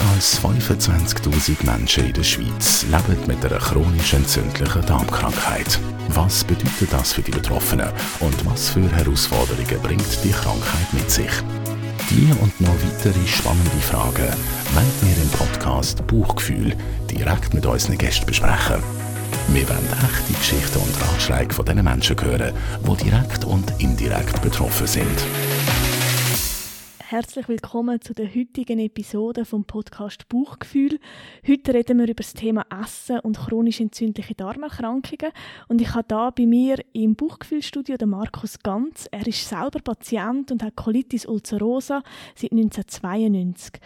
Mehr als 25.000 Menschen in der Schweiz leben mit einer chronisch entzündlichen Darmkrankheit. Was bedeutet das für die Betroffenen und was für Herausforderungen bringt die Krankheit mit sich? Die und noch weitere spannende Fragen wollen wir im Podcast Buchgefühl direkt mit unseren Gästen besprechen. Wir wollen echte Geschichten und Ratschläge von den Menschen hören, die direkt und indirekt betroffen sind. Herzlich willkommen zu der heutigen Episode vom Podcast Bauchgefühl. Heute reden wir über das Thema Essen und chronisch entzündliche Darmerkrankungen. Und ich habe da bei mir im Bauchgefühlstudio den Markus Ganz. Er ist selber Patient und hat Colitis ulcerosa seit 1992.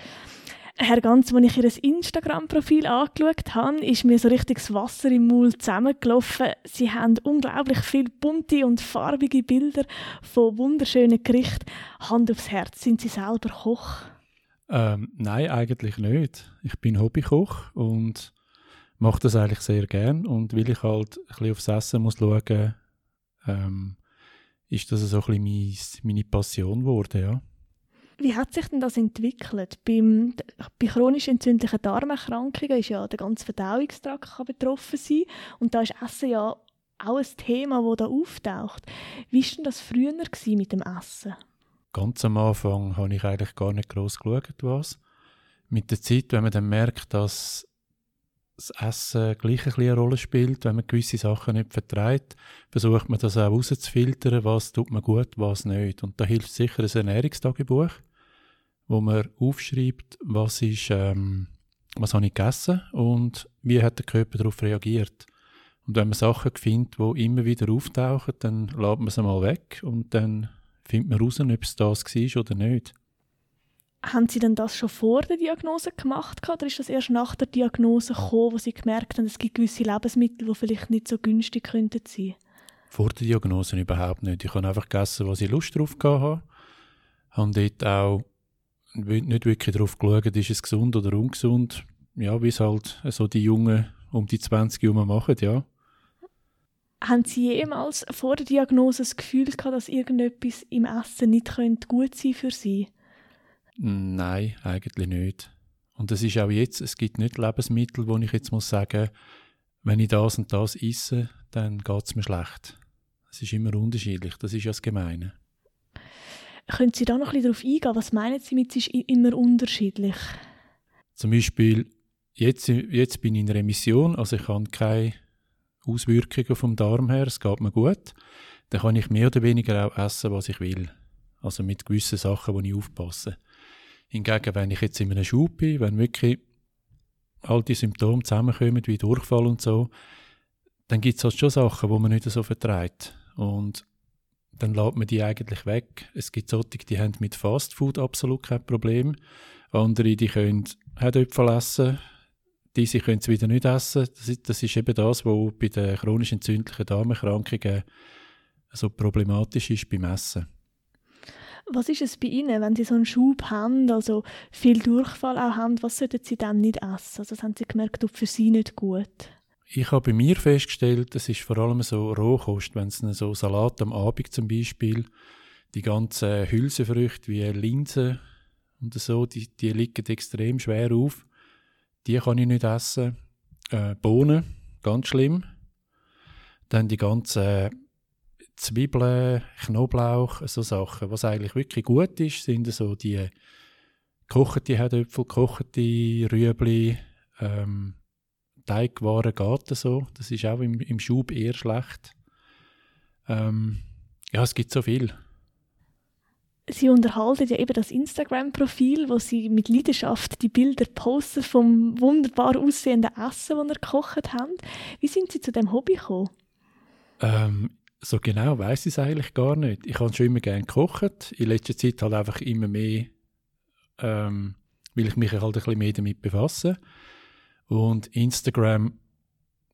Herr Ganz, als ich ihr Instagram-Profil angeschaut habe, ist mir so richtig das Wasser im Mund zusammengelaufen. Sie haben unglaublich viele bunte und farbige Bilder von wunderschönen Gerichten. Hand aufs Herz, sind Sie selber Koch? Ähm, nein, eigentlich nicht. Ich bin Hobbykoch und mache das eigentlich sehr gern. Und weil ich halt ein bisschen aufs Essen muss schauen, ähm, ist das so ein bisschen meine Passion geworden, ja. Wie hat sich denn das entwickelt? Beim, bei chronisch entzündlichen Darmerkrankungen ist ja der ganze Verdauungstrakt betroffen sein und da ist Essen ja auch ein Thema, das da auftaucht. Wie war denn das früher mit dem Essen? Ganz am Anfang habe ich eigentlich gar nicht groß geschaut, was. Mit der Zeit, wenn man dann merkt, dass das Essen gleich ein eine Rolle spielt, wenn man gewisse Sachen nicht vertreibt, versucht man das auch herauszufiltern, was tut man gut, was nicht. Und da hilft sicher ein Ernährungstagebuch, wo man aufschreibt, was ist, ähm, was habe ich gegessen und wie hat der Körper darauf reagiert. Und wenn man Sachen findet, die immer wieder auftauchen, dann lädt man sie mal weg und dann findet man raus, ob es das war oder nicht. Haben Sie denn das schon vor der Diagnose gemacht oder ist das erst nach der Diagnose gekommen, wo Sie gemerkt haben, es gibt gewisse Lebensmittel, die vielleicht nicht so günstig könnten sein? Vor der Diagnose überhaupt nicht. Ich habe einfach gegessen, was ich Lust drauf hatte. Habe dort auch nicht wirklich darauf geschaut, ist es gesund oder ungesund. Ja, wie es halt so die Jungen um die 20 Jahre machen, ja. Haben Sie jemals vor der Diagnose das Gefühl gehabt, dass irgendetwas im Essen nicht gut sein für Sie? Nein, eigentlich nicht. Und es ist auch jetzt, es gibt nicht Lebensmittel, wo ich jetzt muss sagen, wenn ich das und das esse, dann geht es mir schlecht. Es ist immer unterschiedlich, das ist ja das Gemeine. Können Sie da noch ein bisschen darauf eingehen? Was meinen Sie mit, es ist immer unterschiedlich? Zum Beispiel, jetzt, jetzt bin ich in Remission, also ich habe keine Auswirkungen vom Darm her, es geht mir gut. Dann kann ich mehr oder weniger auch essen, was ich will. Also mit gewissen Sachen, wo ich aufpasse. Hingegen, wenn ich jetzt in einem Schub bin, wenn wirklich all die Symptome zusammenkommen, wie Durchfall und so, dann gibt es halt schon Sachen, wo man nicht so vertreibt. Und dann lädt man die eigentlich weg. Es gibt solche, die haben mit Fastfood absolut kein Problem. Andere, die können Herdöpfel essen, diese können es wieder nicht essen. Das ist, das ist eben das, was bei den chronisch entzündlichen Darmerkrankungen so problematisch ist beim Essen. Was ist es bei Ihnen, wenn Sie so einen Schub haben, also viel Durchfall auch haben, was sollten Sie dann nicht essen? Also das haben Sie gemerkt, tut für Sie nicht gut? Ich habe bei mir festgestellt, es ist vor allem so Rohkost, wenn es so Salat am Abend zum Beispiel, die ganzen Hülsenfrüchte wie Linsen und so, die, die liegen extrem schwer auf. Die kann ich nicht essen. Äh, Bohnen, ganz schlimm. Dann die ganzen Zwiebeln, Knoblauch, so Sachen. Was eigentlich wirklich gut ist, sind so die gekochte Herdöpfel, gekochte Rüebli, ähm, Teigwaren geht so. Das ist auch im, im Schub eher schlecht. Ähm, ja, es gibt so viel. Sie unterhalten ja eben das Instagram-Profil, wo Sie mit Leidenschaft die Bilder posten vom wunderbar aussehenden Essen, das Sie gekocht haben. Wie sind Sie zu dem Hobby gekommen? Ähm, so genau weiß ich es eigentlich gar nicht. Ich habe schon immer gerne gekocht. In letzter Zeit halt einfach immer mehr, ähm, weil ich mich halt ein bisschen mehr damit befasse. Und Instagram,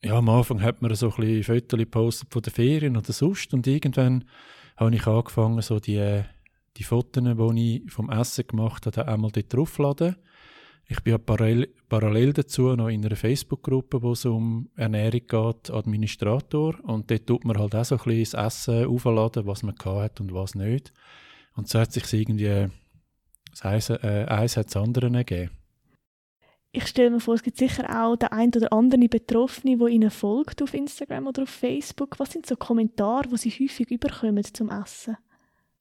ja, am Anfang hat man so ein bisschen Fotos gepostet von den Ferien oder sonst. Und irgendwann habe ich angefangen, so die, die Fotos, die ich vom Essen gemacht habe, einmal dort draufzuladen. Ich bin parallel, parallel dazu noch in einer Facebook-Gruppe, wo es um Ernährung geht, Administrator. Und dort tut man halt auch so ein bisschen das Essen aufladen, was man hat und was nicht. Und so hat sich irgendwie das eins, äh, eins hat das andere ergeben. Ich stelle mir vor, es gibt sicher auch der ein oder andere Betroffene, der Ihnen folgt auf Instagram oder auf Facebook. Was sind so Kommentare, die Sie häufig überkommen zum Essen?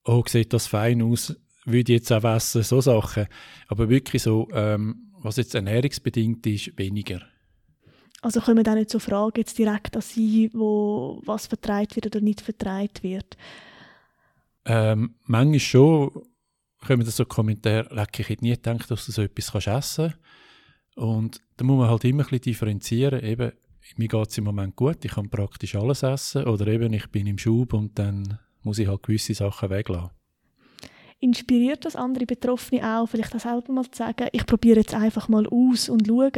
Oh, sieht das fein aus, würde ich jetzt auch essen, so Sachen. Aber wirklich so, ähm, was jetzt ernährungsbedingt ist, weniger. Also kommen auch nicht so Fragen jetzt direkt an Sie, wo was vertreibt wird oder nicht vertreibt wird? Ähm, manchmal schon kommen da so Kommentare, leck, ich hätte nie gedacht, dass du so etwas kannst essen kannst. Und da muss man halt immer ein bisschen differenzieren. Eben, mir geht es im Moment gut, ich kann praktisch alles essen. Oder eben, ich bin im Schub und dann muss ich halt gewisse Sachen weglassen. Inspiriert das andere Betroffene auch, vielleicht auch selber mal zu sagen, ich probiere jetzt einfach mal aus und schaue,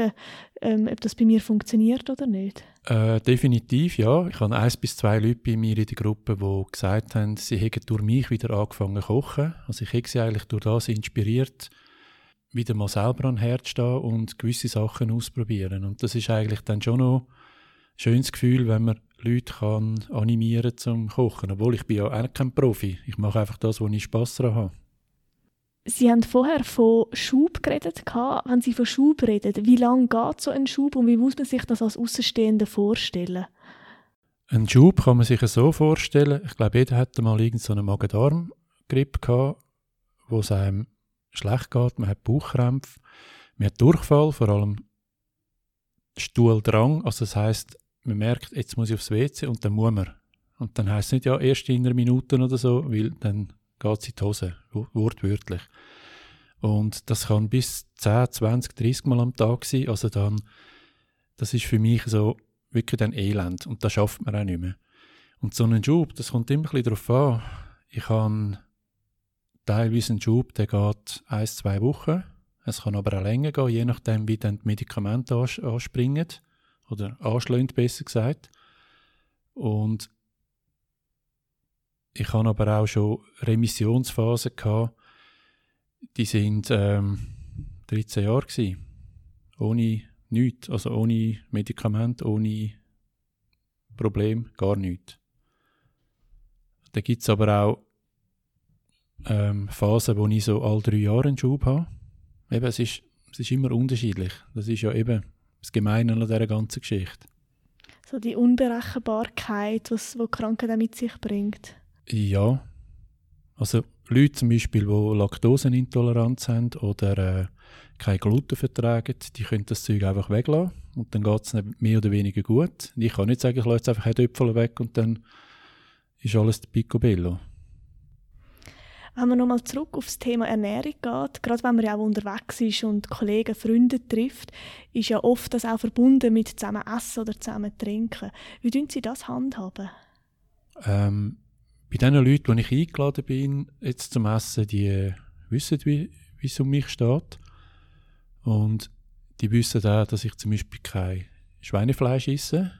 ähm, ob das bei mir funktioniert oder nicht? Äh, definitiv, ja. Ich habe eins bis zwei Leute bei mir in der Gruppe, die gesagt haben, sie hätten durch mich wieder angefangen zu kochen. Also ich habe sie eigentlich durch das inspiriert, wieder mal selber an Herz stehen und gewisse Sachen ausprobieren. Und das ist eigentlich dann schon noch ein schönes Gefühl, wenn man Leute kann animieren zum Kochen. Obwohl ich bin ja auch kein Profi. Ich mache einfach das, wo ich Spass daran habe. Sie haben vorher von Schub geredet. Wenn Sie von Schub reden, wie lange geht so ein Schub und wie muss man sich das als Außenstehender vorstellen? Ein Schub kann man sich so vorstellen. Ich glaube, jeder hat mal irgendeinen Magen-Darm-Grippe gehabt, wo es einem schlecht geht. Man hat Bauchkrämpfe, man hat Durchfall, vor allem Stuhldrang. Also das heißt, man merkt, jetzt muss ich aufs WC und dann muss man. Und dann heißt es nicht, ja, erst in einer Minute oder so, weil dann geht es in die Hose, wortwörtlich. Und das kann bis 10, 20, 30 Mal am Tag sein. Also dann, das ist für mich so wirklich ein Elend. Und das schafft man auch nicht mehr. Und so ein Job, das kommt immer ein bisschen darauf an. Ich habe teilweise einen Job, der geht ein, zwei Wochen. Es kann aber auch länger gehen, je nachdem, wie dann die Medikamente anspringen oder anschlägt, besser gesagt. Und ich habe aber auch schon Remissionsphasen gehabt, die sind ähm, 13 Jahre gewesen, ohne nichts, also ohne Medikament, ohne Problem, gar nichts. Da gibt es aber auch ähm, Phasen, wo ich so alle drei Jahre einen Schub habe. Eben, es ist, es ist immer unterschiedlich. Das ist ja eben das Gemeine an dieser ganzen Geschichte. So die Unberechenbarkeit, was, die Krankheit mit sich bringt. Ja. Also Leute zum Beispiel, die Laktosenintoleranz haben oder äh, kein Gluten vertragen, die können das Zeug einfach weglassen und dann geht es mehr oder weniger gut. Ich kann nicht sagen, ich lasse jetzt einfach Äpfel weg und dann ist alles picobello. Wenn man nochmal zurück auf das Thema Ernährung geht, gerade wenn man ja auch unterwegs ist und Kollegen, Freunde trifft, ist ja oft das auch verbunden mit zusammen essen oder zusammen trinken. Wie tun Sie das handhaben? Ähm, bei den Leuten, die ich eingeladen bin, jetzt zum Essen, die wissen, wie, wie es um mich steht. Und die wissen auch, dass ich zum Beispiel kein Schweinefleisch esse.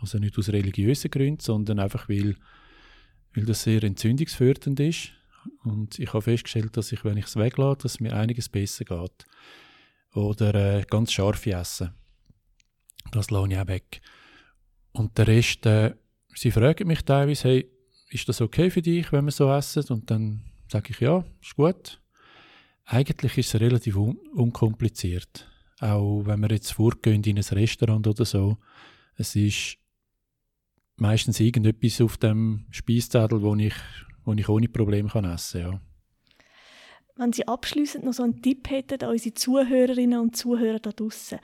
Also nicht aus religiösen Gründen, sondern einfach, weil, weil das sehr entzündungsfördernd ist. Und ich habe festgestellt, dass ich, wenn ich es weglasse, dass mir einiges besser geht. Oder äh, ganz scharf essen. Das lasse ich auch weg. Und der Rest, äh, sie fragen mich teilweise, hey, ist das okay für dich, wenn wir so essen? Und dann sage ich, ja, ist gut. Eigentlich ist es relativ un unkompliziert. Auch wenn wir jetzt vorgehen in ein Restaurant oder so. Es ist meistens irgendetwas auf dem Speiszettel, wo ich wo ich ohne Probleme kann essen kann. Ja. Wenn Sie abschließend noch so einen Tipp hätten an unsere Zuhörerinnen und Zuhörer da draußen,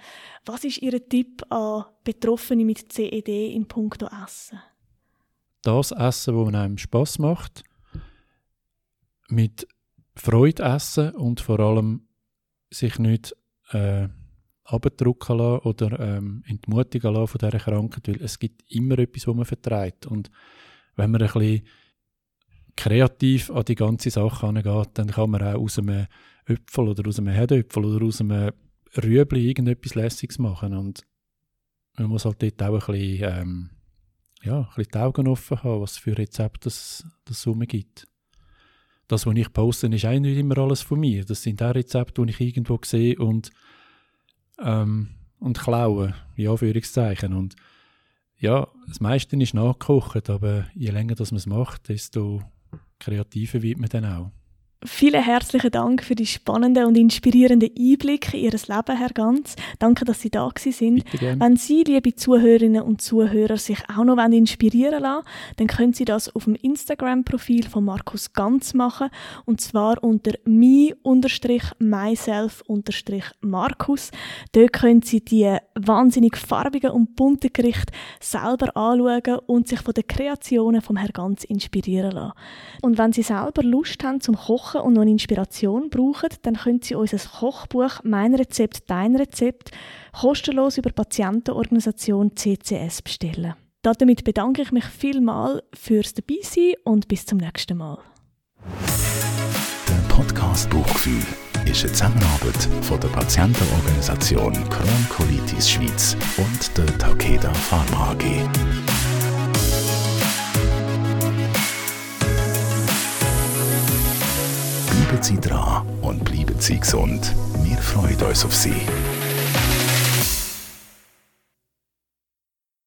was ist Ihr Tipp an Betroffene mit CED im Punkto Essen? Das Essen, das einem Spaß macht, mit Freude essen und vor allem sich nicht äh, abdrucken lassen oder ähm, entmutigen lassen von dieser Krankheit, weil es gibt immer etwas, was man vertreibt. Und wenn man ein bisschen kreativ an die ganze Sache angeht, dann kann man auch aus einem Äpfel oder aus einem Herdöpfel oder aus einem Rüebli irgendetwas Lässiges machen. Und man muss halt dort auch ein bisschen, ähm, ja, ein bisschen die Augen offen haben, was für Rezepte es das gibt. Das, was ich poste, ist auch nicht immer alles von mir. Das sind auch Rezepte, die ich irgendwo sehe und, ähm, und klaue, in Anführungszeichen. Und ja, das meiste ist nachgekocht, aber je länger das man es macht, desto kreativer wird man dann auch. Vielen herzlichen Dank für die spannenden und inspirierenden Einblicke in Ihr Leben, Herr Ganz. Danke, dass Sie da sind. Wenn Sie, liebe Zuhörerinnen und Zuhörer, sich auch noch inspirieren lassen dann können Sie das auf dem Instagram-Profil von Markus Ganz machen. Und zwar unter me-myself-markus. Dort können Sie die wahnsinnig farbigen und bunten Gerichte selber anschauen und sich von den Kreationen vom Herr Ganz inspirieren lassen. Und wenn Sie selber Lust haben zum Kochen, Kochen und noch Inspiration brauchen, dann können Sie unser Kochbuch «Mein Rezept, dein Rezept» kostenlos über Patientenorganisation CCS bestellen. Damit bedanke ich mich vielmal fürs Dabeisein und bis zum nächsten Mal. Der Podcast Buchgefühl ist eine Zusammenarbeit von der Patientenorganisation Crohn-Colitis Schweiz und der Takeda Pharma AG. Sie dran und bleiben Sie gesund. Wir freuen uns auf Sie.